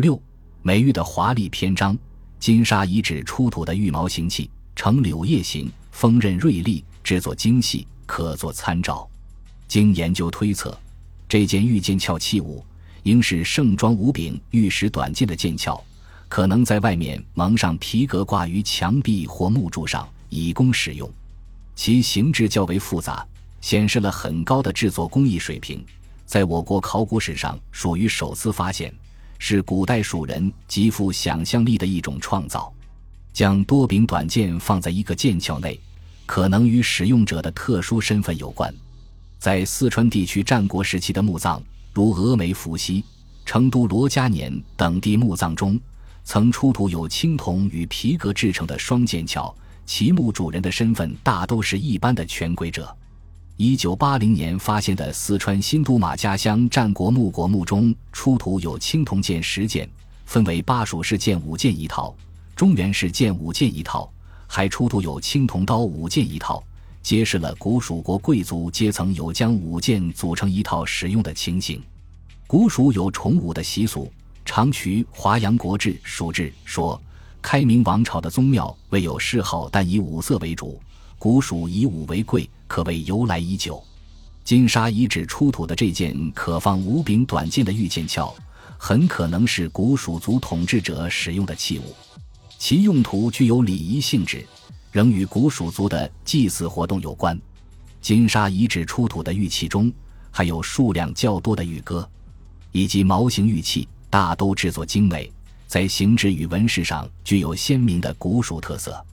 六美玉的华丽篇章，金沙遗址出土的玉毛形器呈柳叶形，锋刃锐利，制作精细，可作参照。经研究推测，这件玉剑鞘器物应是盛装无柄玉石短剑的剑鞘，可能在外面蒙上皮革，挂于墙壁或木柱上，以供使用。其形制较为复杂，显示了很高的制作工艺水平。在我国考古史上，属于首次发现，是古代蜀人极富想象力的一种创造。将多柄短剑放在一个剑鞘内，可能与使用者的特殊身份有关。在四川地区战国时期的墓葬，如峨眉伏羲、成都罗家年等地墓葬中，曾出土有青铜与皮革制成的双剑鞘，其墓主人的身份大都是一般的权贵者。一九八零年发现的四川新都马家乡战国墓国墓中出土有青铜剑十件，分为巴蜀式剑五件一套、中原式剑五件一套，还出土有青铜刀五件一套，揭示了古蜀国贵族阶层有将五件组成一套使用的情形。古蜀有崇武的习俗，长渠《华阳国志·蜀志》说，开明王朝的宗庙未有谥号，但以五色为主。古蜀以武为贵，可谓由来已久。金沙遗址出土的这件可放五柄短剑的玉剑鞘，很可能是古蜀族统治者使用的器物，其用途具有礼仪性质，仍与古蜀族的祭祀活动有关。金沙遗址出土的玉器中，还有数量较多的玉戈，以及毛形玉器，大都制作精美，在形制与纹饰上具有鲜明的古蜀特色。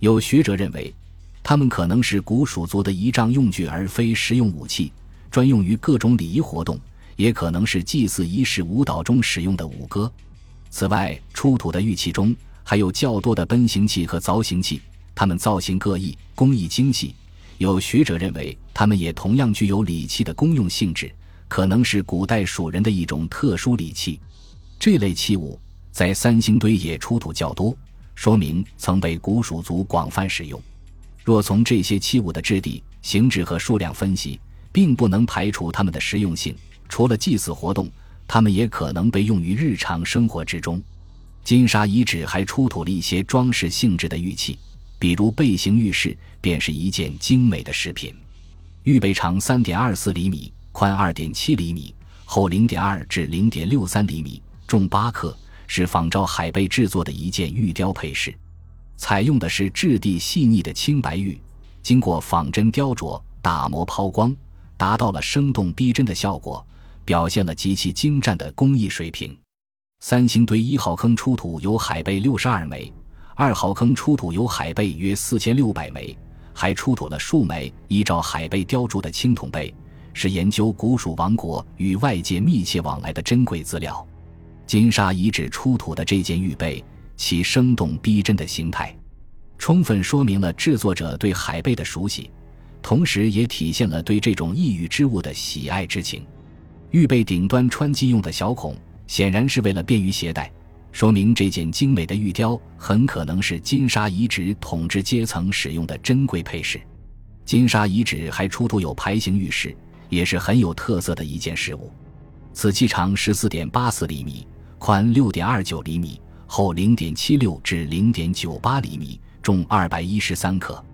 有学者认为。它们可能是古蜀族的仪仗用具，而非实用武器，专用于各种礼仪活动；也可能是祭祀仪式舞蹈中使用的舞歌。此外，出土的玉器中还有较多的奔形器和凿形器，它们造型各异，工艺精细。有学者认为，它们也同样具有礼器的功用性质，可能是古代蜀人的一种特殊礼器。这类器物在三星堆也出土较多，说明曾被古蜀族广泛使用。若从这些器物的质地、形制和数量分析，并不能排除它们的实用性。除了祭祀活动，它们也可能被用于日常生活之中。金沙遗址还出土了一些装饰性质的玉器，比如背形玉饰，便是一件精美的饰品。玉背长三点二四厘米，宽二点七厘米，厚零点二至零点六三厘米，重八克，是仿照海贝制作的一件玉雕配饰。采用的是质地细腻的青白玉，经过仿真雕琢、打磨、抛光，达到了生动逼真的效果，表现了极其精湛的工艺水平。三星堆一号坑出土有海贝六十二枚，二号坑出土有海贝约四千六百枚，还出土了数枚依照海贝雕琢的青铜贝，是研究古蜀王国与外界密切往来的珍贵资料。金沙遗址出土的这件玉贝。其生动逼真的形态，充分说明了制作者对海贝的熟悉，同时也体现了对这种异域之物的喜爱之情。玉贝顶端穿击用的小孔，显然是为了便于携带，说明这件精美的玉雕很可能是金沙遗址统治阶层使用的珍贵配饰。金沙遗址还出土有牌形玉饰，也是很有特色的一件事物。此器长十四点八四厘米，宽六点二九厘米。厚零点七六至零点九八厘米，重二百一十三克，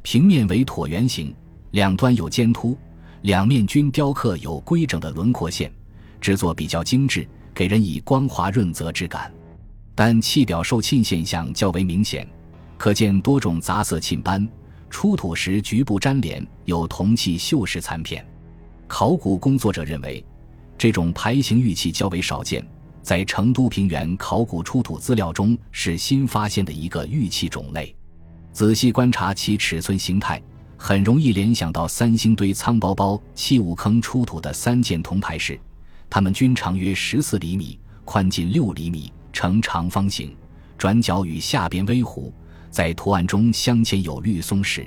平面为椭圆形，两端有尖凸，两面均雕刻有规整的轮廓线，制作比较精致，给人以光滑润泽之感。但器表受沁现象较为明显，可见多种杂色沁斑。出土时局部粘连，有铜器锈蚀残片。考古工作者认为，这种牌形玉器较为少见。在成都平原考古出土资料中，是新发现的一个玉器种类。仔细观察其尺寸形态，很容易联想到三星堆仓包包器物坑出土的三件铜牌饰，它们均长约十四厘米，宽近六厘米，呈长方形，转角与下边微弧，在图案中镶嵌有绿松石。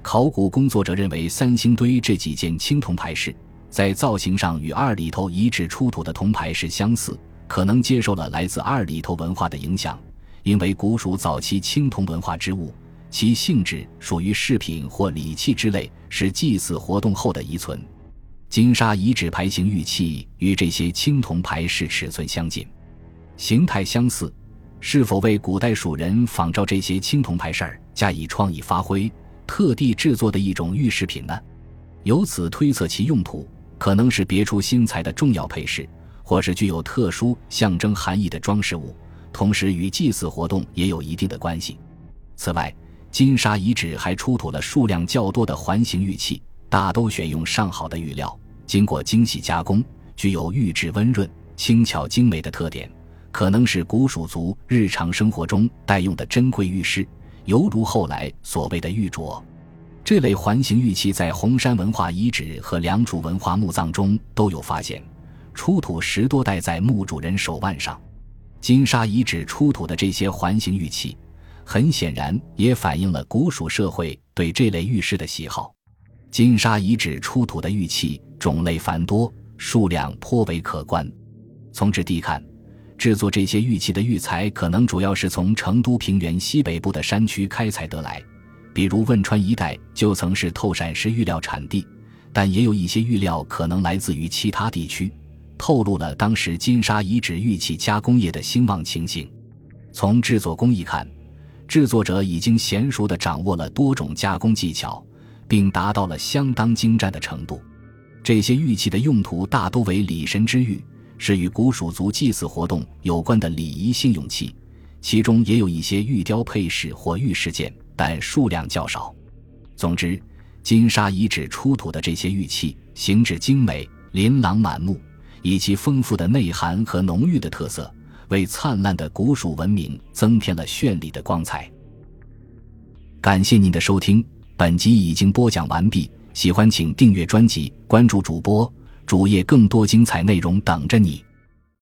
考古工作者认为，三星堆这几件青铜牌饰在造型上与二里头遗址出土的铜牌是相似。可能接受了来自二里头文化的影响，因为古蜀早期青铜文化之物，其性质属于饰品或礼器之类，是祭祀活动后的遗存。金沙遗址牌形玉器与这些青铜牌饰尺寸相近，形态相似，是否为古代蜀人仿照这些青铜牌饰加以创意发挥，特地制作的一种玉饰品呢？由此推测其用途，可能是别出心裁的重要配饰，或是具有特殊象征含义的装饰物，同时与祭祀活动也有一定的关系。此外，金沙遗址还出土了数量较多的环形玉器，大都选用上好的玉料，经过精细加工，具有玉质温润、轻巧精美的特点，可能是古蜀族日常生活中待用的珍贵玉饰，犹如后来所谓的玉镯。这类环形玉器在红山文化遗址和良渚文化墓葬中都有发现，出土十多戴在墓主人手腕上。金沙遗址出土的这些环形玉器。很显然，也反映了古蜀社会对这类玉饰的喜好。金沙遗址出土的玉器种类繁多，数量颇为可观。从质地看，制作这些玉器的玉材可能主要是从成都平原西北部的山区开采得来，比如汶川一带就曾是透闪石玉料产地。但也有一些玉料可能来自于其他地区，透露了当时金沙遗址玉器加工业的兴旺情形。从制作工艺看，制作者已经娴熟地掌握了多种加工技巧，并达到了相当精湛的程度。这些玉器的用途大多为礼神之玉，是与古蜀族祭祀活动有关的礼仪性用器，其中也有一些玉雕配饰或玉饰件，但数量较少。总之，金沙遗址出土的这些玉器形制精美、琳琅满目，以其丰富的内涵和浓郁的特色。为灿烂的古蜀文明增添了绚丽的光彩。感谢您的收听，本集已经播讲完毕。喜欢请订阅专辑，关注主播主页，更多精彩内容等着你。